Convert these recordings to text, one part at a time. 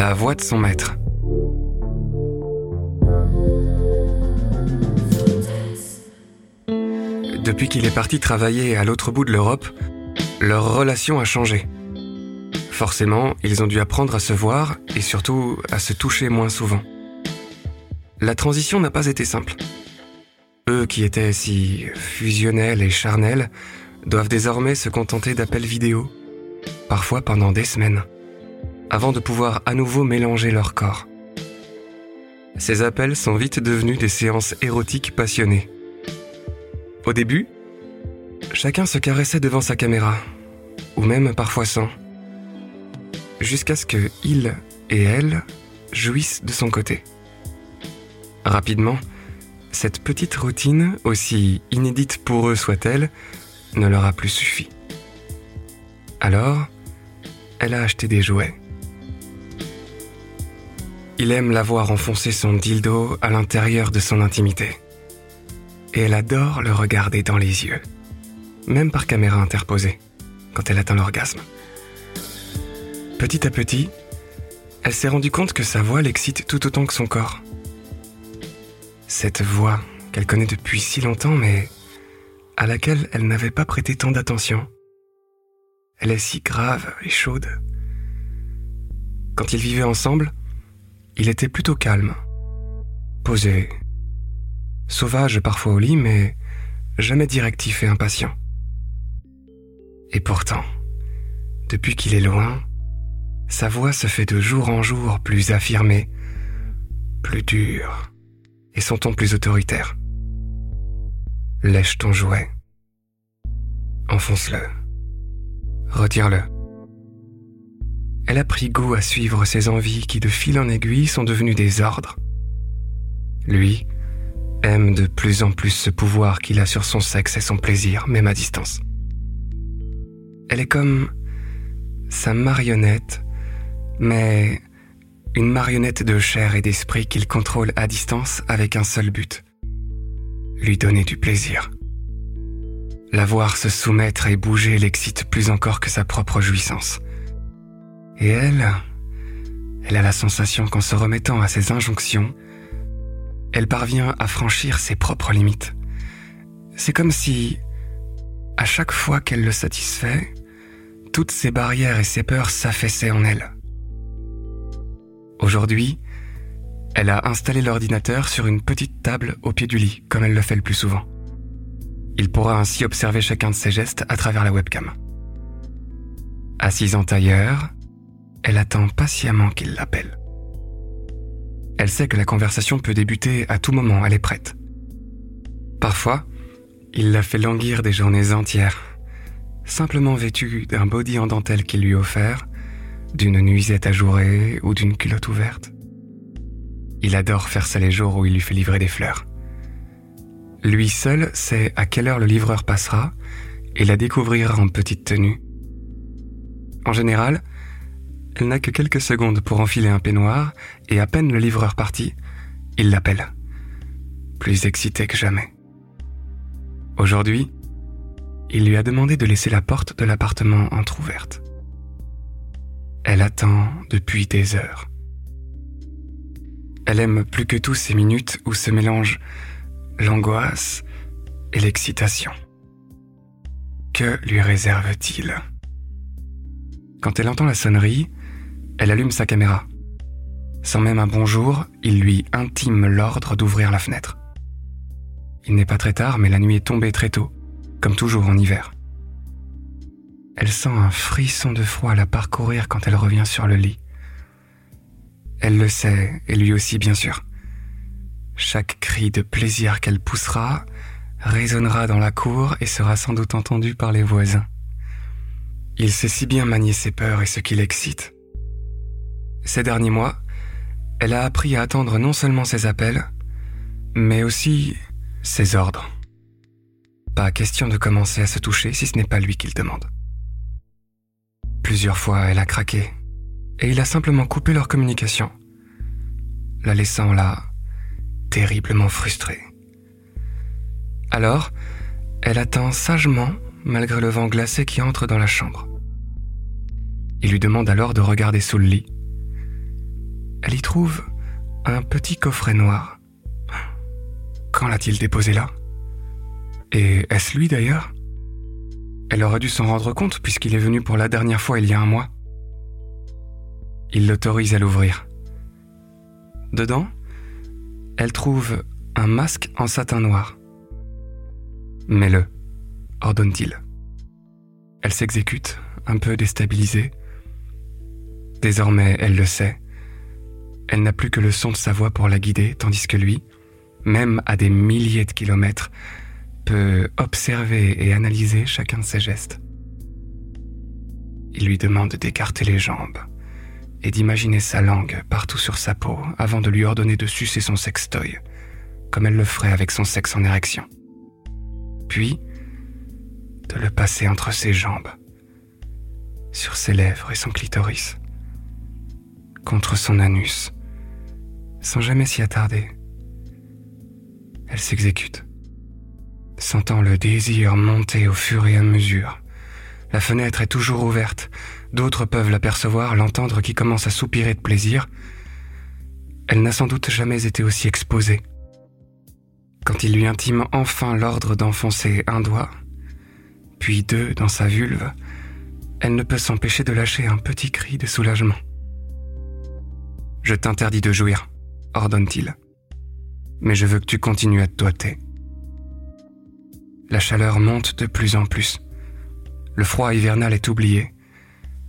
La voix de son maître. Depuis qu'il est parti travailler à l'autre bout de l'Europe, leur relation a changé. Forcément, ils ont dû apprendre à se voir et surtout à se toucher moins souvent. La transition n'a pas été simple. Eux qui étaient si fusionnels et charnels doivent désormais se contenter d'appels vidéo, parfois pendant des semaines, avant de pouvoir à nouveau mélanger leur corps. Ces appels sont vite devenus des séances érotiques passionnées. Au début, chacun se caressait devant sa caméra, ou même parfois sans, jusqu'à ce que il et elle jouissent de son côté. Rapidement, cette petite routine, aussi inédite pour eux soit-elle, ne leur a plus suffi. Alors, elle a acheté des jouets. Il aime la voir enfoncer son dildo à l'intérieur de son intimité. Et elle adore le regarder dans les yeux, même par caméra interposée, quand elle atteint l'orgasme. Petit à petit, elle s'est rendue compte que sa voix l'excite tout autant que son corps. Cette voix qu'elle connaît depuis si longtemps, mais à laquelle elle n'avait pas prêté tant d'attention. Elle est si grave et chaude. Quand ils vivaient ensemble, il était plutôt calme, posé, sauvage parfois au lit, mais jamais directif et impatient. Et pourtant, depuis qu'il est loin, sa voix se fait de jour en jour plus affirmée, plus dure et son ton plus autoritaire. Lèche ton jouet. Enfonce-le. Retire-le. Elle a pris goût à suivre ses envies qui de fil en aiguille sont devenues des ordres. Lui aime de plus en plus ce pouvoir qu'il a sur son sexe et son plaisir, même à distance. Elle est comme sa marionnette, mais une marionnette de chair et d'esprit qu'il contrôle à distance avec un seul but. Lui donner du plaisir. La voir se soumettre et bouger l'excite plus encore que sa propre jouissance. Et elle, elle a la sensation qu'en se remettant à ses injonctions, elle parvient à franchir ses propres limites. C'est comme si, à chaque fois qu'elle le satisfait, toutes ses barrières et ses peurs s'affaissaient en elle. Aujourd'hui, elle a installé l'ordinateur sur une petite table au pied du lit, comme elle le fait le plus souvent. Il pourra ainsi observer chacun de ses gestes à travers la webcam. Assise en tailleur, elle attend patiemment qu'il l'appelle. Elle sait que la conversation peut débuter à tout moment, elle est prête. Parfois, il la fait languir des journées entières, simplement vêtue d'un body en dentelle qu'il lui offert d'une nuisette ajourée ou d'une culotte ouverte. Il adore faire ça les jours où il lui fait livrer des fleurs. Lui seul sait à quelle heure le livreur passera et la découvrira en petite tenue. En général, elle n'a que quelques secondes pour enfiler un peignoir et à peine le livreur parti, il l'appelle. Plus excité que jamais. Aujourd'hui, il lui a demandé de laisser la porte de l'appartement entr'ouverte. Elle attend depuis des heures. Elle aime plus que tout ces minutes où se mélangent l'angoisse et l'excitation. Que lui réserve-t-il? Quand elle entend la sonnerie, elle allume sa caméra. Sans même un bonjour, il lui intime l'ordre d'ouvrir la fenêtre. Il n'est pas très tard, mais la nuit est tombée très tôt, comme toujours en hiver. Elle sent un frisson de froid la parcourir quand elle revient sur le lit. Elle le sait, et lui aussi bien sûr. Chaque cri de plaisir qu'elle poussera résonnera dans la cour et sera sans doute entendu par les voisins. Il sait si bien manier ses peurs et ce qui l'excite. Ces derniers mois, elle a appris à attendre non seulement ses appels, mais aussi ses ordres. Pas question de commencer à se toucher si ce n'est pas lui qu'il demande. Plusieurs fois, elle a craqué, et il a simplement coupé leur communication, la laissant là, terriblement frustrée. Alors, elle attend sagement, malgré le vent glacé qui entre dans la chambre. Il lui demande alors de regarder sous le lit, elle y trouve un petit coffret noir. Quand l'a-t-il déposé là? Et est-ce lui d'ailleurs? Elle aurait dû s'en rendre compte puisqu'il est venu pour la dernière fois il y a un mois. Il l'autorise à l'ouvrir. Dedans, elle trouve un masque en satin noir. Mets-le, ordonne-t-il. Elle s'exécute, un peu déstabilisée. Désormais, elle le sait. Elle n'a plus que le son de sa voix pour la guider, tandis que lui, même à des milliers de kilomètres, peut observer et analyser chacun de ses gestes. Il lui demande d'écarter les jambes et d'imaginer sa langue partout sur sa peau avant de lui ordonner de sucer son sextoy, comme elle le ferait avec son sexe en érection. Puis, de le passer entre ses jambes, sur ses lèvres et son clitoris, contre son anus, sans jamais s'y attarder. Elle s'exécute, sentant le désir monter au fur et à mesure. La fenêtre est toujours ouverte, d'autres peuvent l'apercevoir, l'entendre qui commence à soupirer de plaisir. Elle n'a sans doute jamais été aussi exposée. Quand il lui intime enfin l'ordre d'enfoncer un doigt, puis deux dans sa vulve, elle ne peut s'empêcher de lâcher un petit cri de soulagement. Je t'interdis de jouir, ordonne-t-il. Mais je veux que tu continues à te doiter. La chaleur monte de plus en plus. Le froid hivernal est oublié,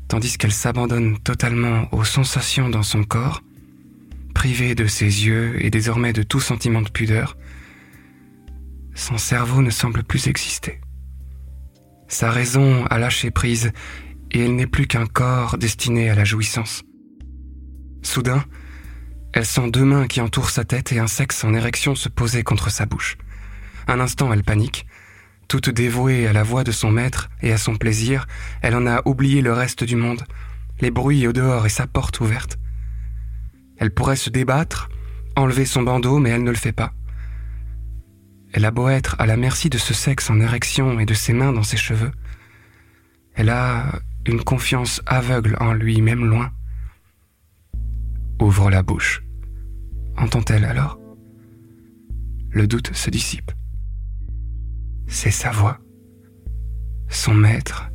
tandis qu'elle s'abandonne totalement aux sensations dans son corps, privée de ses yeux et désormais de tout sentiment de pudeur. Son cerveau ne semble plus exister. Sa raison a lâché prise et elle n'est plus qu'un corps destiné à la jouissance. Soudain, elle sent deux mains qui entourent sa tête et un sexe en érection se poser contre sa bouche. Un instant, elle panique. Toute dévouée à la voix de son maître et à son plaisir, elle en a oublié le reste du monde, les bruits au dehors et sa porte ouverte. Elle pourrait se débattre, enlever son bandeau, mais elle ne le fait pas. Elle a beau être à la merci de ce sexe en érection et de ses mains dans ses cheveux. Elle a une confiance aveugle en lui, même loin ouvre la bouche. Entend-elle alors? Le doute se dissipe. C'est sa voix. Son maître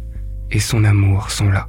et son amour sont là.